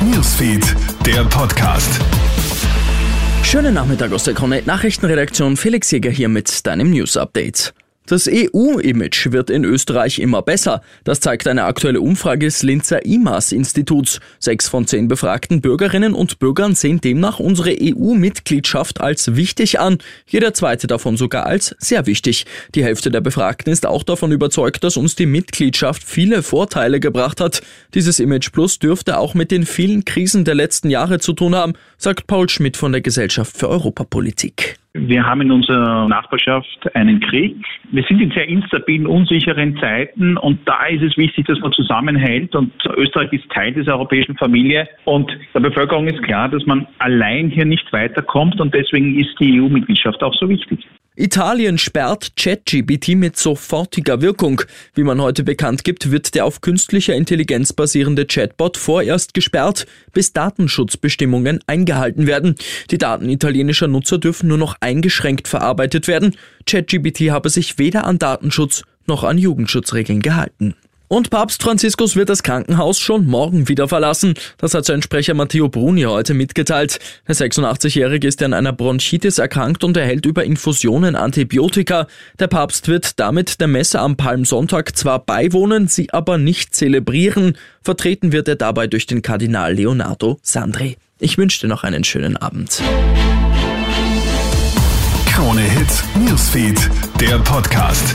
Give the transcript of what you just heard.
Newsfeed, der Podcast. Schönen Nachmittag aus der Krone Nachrichtenredaktion. Felix Jäger hier mit deinem News Update. Das EU-Image wird in Österreich immer besser. Das zeigt eine aktuelle Umfrage des Linzer IMAS-Instituts. Sechs von zehn befragten Bürgerinnen und Bürgern sehen demnach unsere EU-Mitgliedschaft als wichtig an. Jeder zweite davon sogar als sehr wichtig. Die Hälfte der Befragten ist auch davon überzeugt, dass uns die Mitgliedschaft viele Vorteile gebracht hat. Dieses Image Plus dürfte auch mit den vielen Krisen der letzten Jahre zu tun haben, sagt Paul Schmidt von der Gesellschaft für Europapolitik. Wir haben in unserer Nachbarschaft einen Krieg. Wir sind in sehr instabilen, unsicheren Zeiten und da ist es wichtig, dass man zusammenhält und Österreich ist Teil dieser europäischen Familie und der Bevölkerung ist klar, dass man allein hier nicht weiterkommt und deswegen ist die EU-Mitgliedschaft auch so wichtig. Italien sperrt ChatGPT mit sofortiger Wirkung. Wie man heute bekannt gibt, wird der auf künstlicher Intelligenz basierende Chatbot vorerst gesperrt, bis Datenschutzbestimmungen eingehalten werden. Die Daten italienischer Nutzer dürfen nur noch eingeschränkt verarbeitet werden. ChatGPT habe sich weder an Datenschutz noch an Jugendschutzregeln gehalten. Und Papst Franziskus wird das Krankenhaus schon morgen wieder verlassen. Das hat sein Sprecher Matteo Bruni heute mitgeteilt. Der 86-Jährige ist an einer Bronchitis erkrankt und erhält über Infusionen Antibiotika. Der Papst wird damit der Messe am Palmsonntag zwar beiwohnen, sie aber nicht zelebrieren. Vertreten wird er dabei durch den Kardinal Leonardo Sandri. Ich wünsche dir noch einen schönen Abend. Krone Hits, Newsfeed, der Podcast.